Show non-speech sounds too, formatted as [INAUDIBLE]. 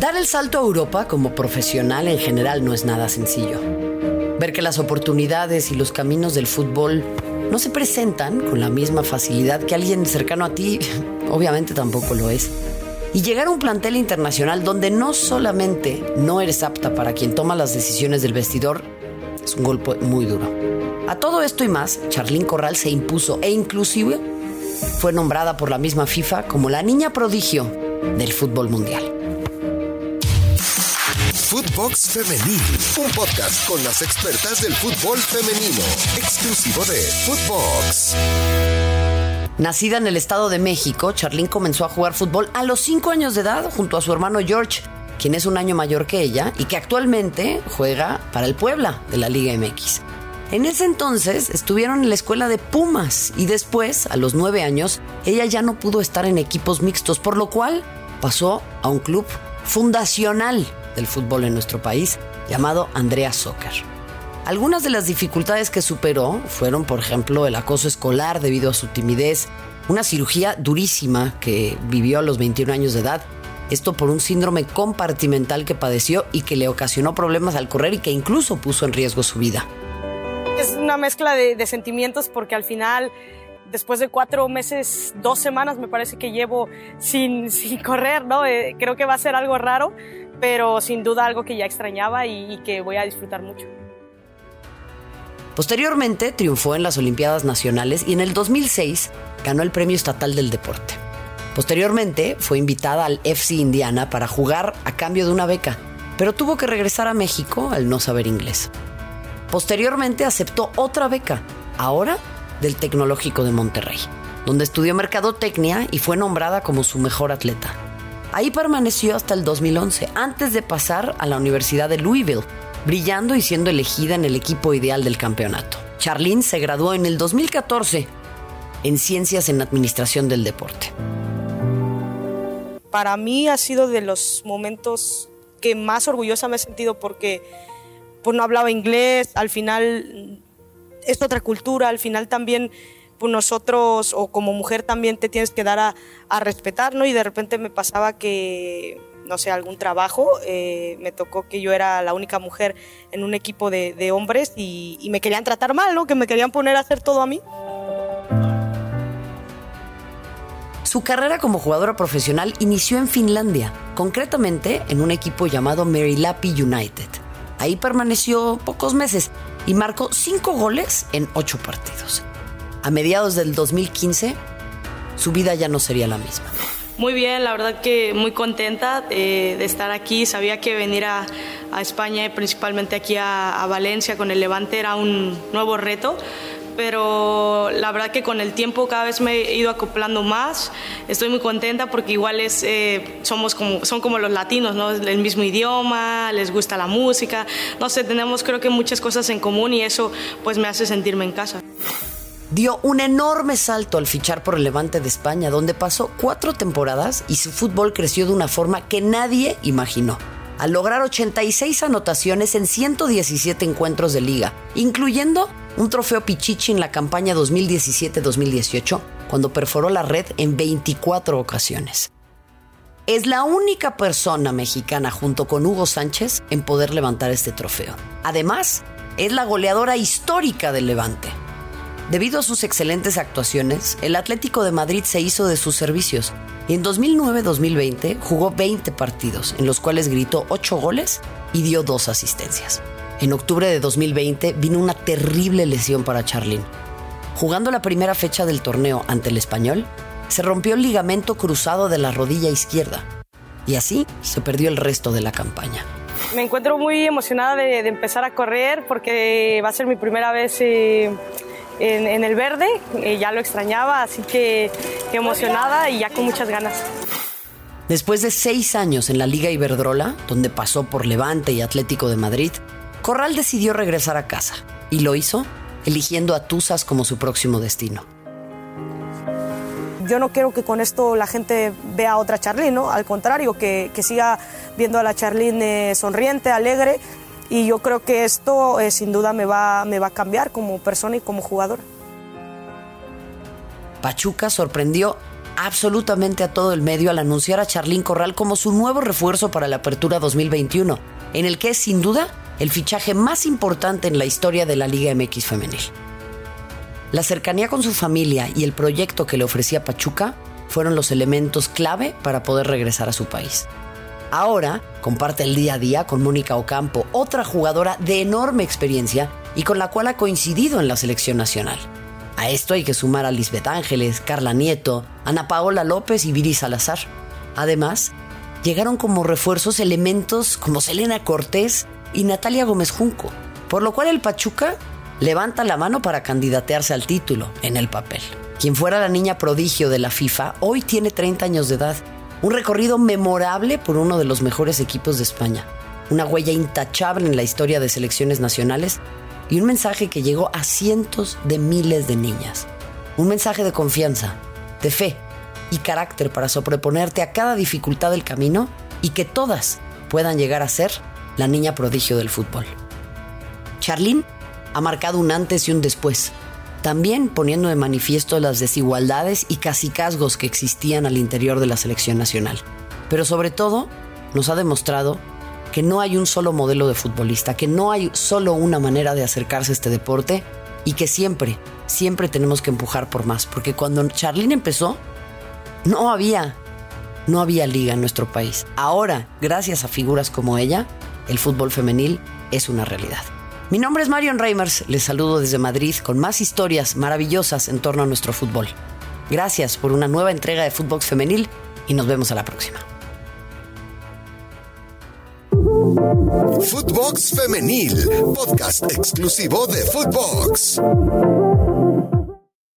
Dar el salto a Europa como profesional en general no es nada sencillo. Ver que las oportunidades y los caminos del fútbol no se presentan con la misma facilidad que alguien cercano a ti, [LAUGHS] obviamente tampoco lo es. Y llegar a un plantel internacional donde no solamente no eres apta para quien toma las decisiones del vestidor, es un golpe muy duro. A todo esto y más, Charlín Corral se impuso e inclusive fue nombrada por la misma FIFA como la niña prodigio del fútbol mundial. Footbox Femenil, un podcast con las expertas del fútbol femenino, exclusivo de Footbox. Nacida en el Estado de México, Charlene comenzó a jugar fútbol a los 5 años de edad junto a su hermano George, quien es un año mayor que ella y que actualmente juega para el Puebla de la Liga MX. En ese entonces estuvieron en la escuela de Pumas y después, a los 9 años, ella ya no pudo estar en equipos mixtos, por lo cual pasó a un club fundacional del fútbol en nuestro país, llamado Andrea Soccer. Algunas de las dificultades que superó fueron, por ejemplo, el acoso escolar debido a su timidez, una cirugía durísima que vivió a los 21 años de edad, esto por un síndrome compartimental que padeció y que le ocasionó problemas al correr y que incluso puso en riesgo su vida. Es una mezcla de, sentimientos porque al final después de cuatro meses, dos semanas me parece que llevo sin, sin correr, ¿no? Eh, creo que va a ser algo raro, pero sin duda algo que ya extrañaba y, que voy a disfrutar mucho. Posteriormente triunfó en las Olimpiadas Nacionales y en el 2006 ganó el Premio Estatal del Deporte. Posteriormente fue invitada al FC Indiana para jugar a cambio de una beca, pero tuvo que regresar a México al no saber inglés. Posteriormente aceptó otra beca, ahora del Tecnológico de Monterrey, donde estudió mercadotecnia y fue nombrada como su mejor atleta. Ahí permaneció hasta el 2011, antes de pasar a la Universidad de Louisville, brillando y siendo elegida en el equipo ideal del campeonato. Charlene se graduó en el 2014 en Ciencias en Administración del Deporte. Para mí ha sido de los momentos que más orgullosa me he sentido porque pues, no hablaba inglés, al final es otra cultura, al final también pues nosotros o como mujer también te tienes que dar a, respetar, ¿no? Y de repente me pasaba que, no sé, algún trabajo, eh, me tocó que yo era la única mujer en un equipo de, hombres y, y, me querían tratar mal, ¿no? Que me querían poner a hacer todo a mí. Su carrera como jugadora profesional inició en Finlandia, concretamente en un equipo llamado Merilapi United. Ahí permaneció pocos meses y marcó cinco goles en ocho partidos a mediados del 2015, su vida ya no sería la misma. Muy bien, la verdad que muy contenta de, estar aquí. Sabía que venir a, España, principalmente aquí a, Valencia con el Levante, era un nuevo reto pero la verdad que con el tiempo cada vez me he ido acoplando más. Estoy muy contenta porque igual es, eh, somos son como los latinos, ¿no? El mismo idioma, les gusta la música, no sé, tenemos creo que muchas cosas en común y eso pues me hace sentirme en casa dio un enorme salto al fichar por el Levante de España, donde pasó cuatro temporadas y su fútbol creció de una forma que nadie imaginó. Al lograr 86 anotaciones en 117 encuentros de liga, incluyendo un trofeo Pichichi en la campaña 2017-2018, cuando perforó la red en 24 ocasiones. Es la única persona mexicana junto con Hugo Sánchez en poder levantar este trofeo. Además, es la goleadora histórica del Levante. Debido a sus excelentes actuaciones, el Atlético de Madrid se hizo de sus servicios y en 2009-2020 jugó 20 partidos, en los cuales gritó 8 goles y dio 2 asistencias. En octubre de 2020 vino una terrible lesión para Charlín. Jugando la primera fecha del torneo ante el español, se rompió el ligamento cruzado de la rodilla izquierda y así se perdió el resto de la campaña. Me encuentro muy emocionada de, empezar a correr porque va a ser mi primera vez eh, en, el verde, eh, ya lo extrañaba, así que, emocionada y ya con muchas ganas. Después de seis años en la Liga Iberdrola, donde pasó por Levante y Atlético de Madrid, Corral decidió regresar a casa y lo hizo eligiendo a Tuzas como su próximo destino. Yo no quiero que con esto la gente vea a otra Charlene, ¿no? Al contrario, que, siga viendo a la Charlene sonriente, alegre y yo creo que esto eh, sin duda me va, me va a cambiar como persona y como jugador. Pachuca sorprendió absolutamente a todo el medio al anunciar a Charlín Corral como su nuevo refuerzo para la Apertura 2021, en el que es sin duda el fichaje más importante en la historia de la Liga MX femenil. La cercanía con su familia y el proyecto que le ofrecía Pachuca fueron los elementos clave para poder regresar a su país. Ahora comparte el día a día con Mónica Ocampo, otra jugadora de enorme experiencia y con la cual ha coincidido en la selección nacional. A esto hay que sumar a Lisbeth Ángeles, Carla Nieto, Ana Paola López y Viri Salazar. Además, llegaron como refuerzos elementos como Selena Cortés y Natalia Gómez Junco, por lo cual el Pachuca levanta la mano para candidatearse al título en el papel. Quien fuera la niña prodigio de la FIFA hoy tiene 30 años de edad, un recorrido memorable por uno de los mejores equipos de España, una huella intachable en la historia de selecciones nacionales y un mensaje que llegó a cientos de miles de niñas. Un mensaje de confianza, de fe y carácter para sobreponerte a cada dificultad del camino y que todas puedan llegar a ser la niña prodigio del fútbol. Charlene ha marcado un antes y un después, también poniendo de manifiesto las desigualdades y casicazgos que existían al interior de la selección nacional. Pero sobre todo, nos ha demostrado que no hay un solo modelo de futbolista, que no hay solo una manera de acercarse a este deporte y que siempre, siempre tenemos que empujar por más, porque cuando Charlene empezó, no había, no había liga en nuestro país. Ahora, gracias a figuras como ella, el fútbol femenil es una realidad. Mi nombre es Marion Reimers, les saludo desde Madrid con más historias maravillosas en torno a nuestro fútbol. Gracias por una nueva entrega de Fútbol Femenil y nos vemos a la próxima. Footbox Femenil, podcast exclusivo de Footbox.